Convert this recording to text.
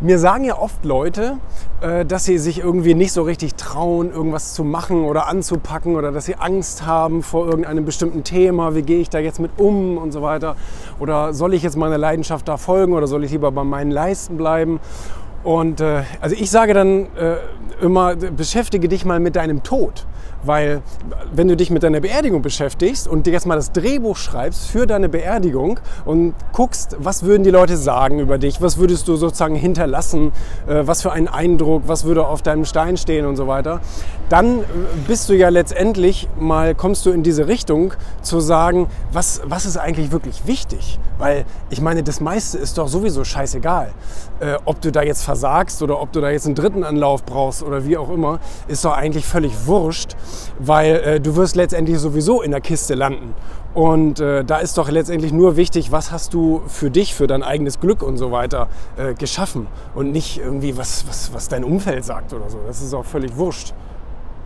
mir sagen ja oft Leute, äh, dass sie sich irgendwie nicht so richtig trauen, irgendwas zu machen oder anzupacken oder dass sie Angst haben vor irgendeinem bestimmten Thema. Wie gehe ich da jetzt mit um und so weiter? Oder soll ich jetzt meiner Leidenschaft da folgen oder soll ich lieber bei meinen Leisten bleiben? Und äh, also ich sage dann äh, immer, beschäftige dich mal mit deinem Tod. Weil wenn du dich mit deiner Beerdigung beschäftigst und dir jetzt mal das Drehbuch schreibst für deine Beerdigung und guckst, was würden die Leute sagen über dich, was würdest du sozusagen hinterlassen, äh, was für einen Eindruck, was würde auf deinem Stein stehen und so weiter, dann äh, bist du ja letztendlich mal, kommst du in diese Richtung zu sagen, was, was ist eigentlich wirklich wichtig? Weil ich meine, das meiste ist doch sowieso scheißegal. Äh, ob du da jetzt versagst oder ob du da jetzt einen dritten Anlauf brauchst oder wie auch immer, ist doch eigentlich völlig wurscht weil äh, du wirst letztendlich sowieso in der Kiste landen. Und äh, da ist doch letztendlich nur wichtig, was hast du für dich, für dein eigenes Glück und so weiter äh, geschaffen und nicht irgendwie, was, was, was dein Umfeld sagt oder so. Das ist auch völlig wurscht.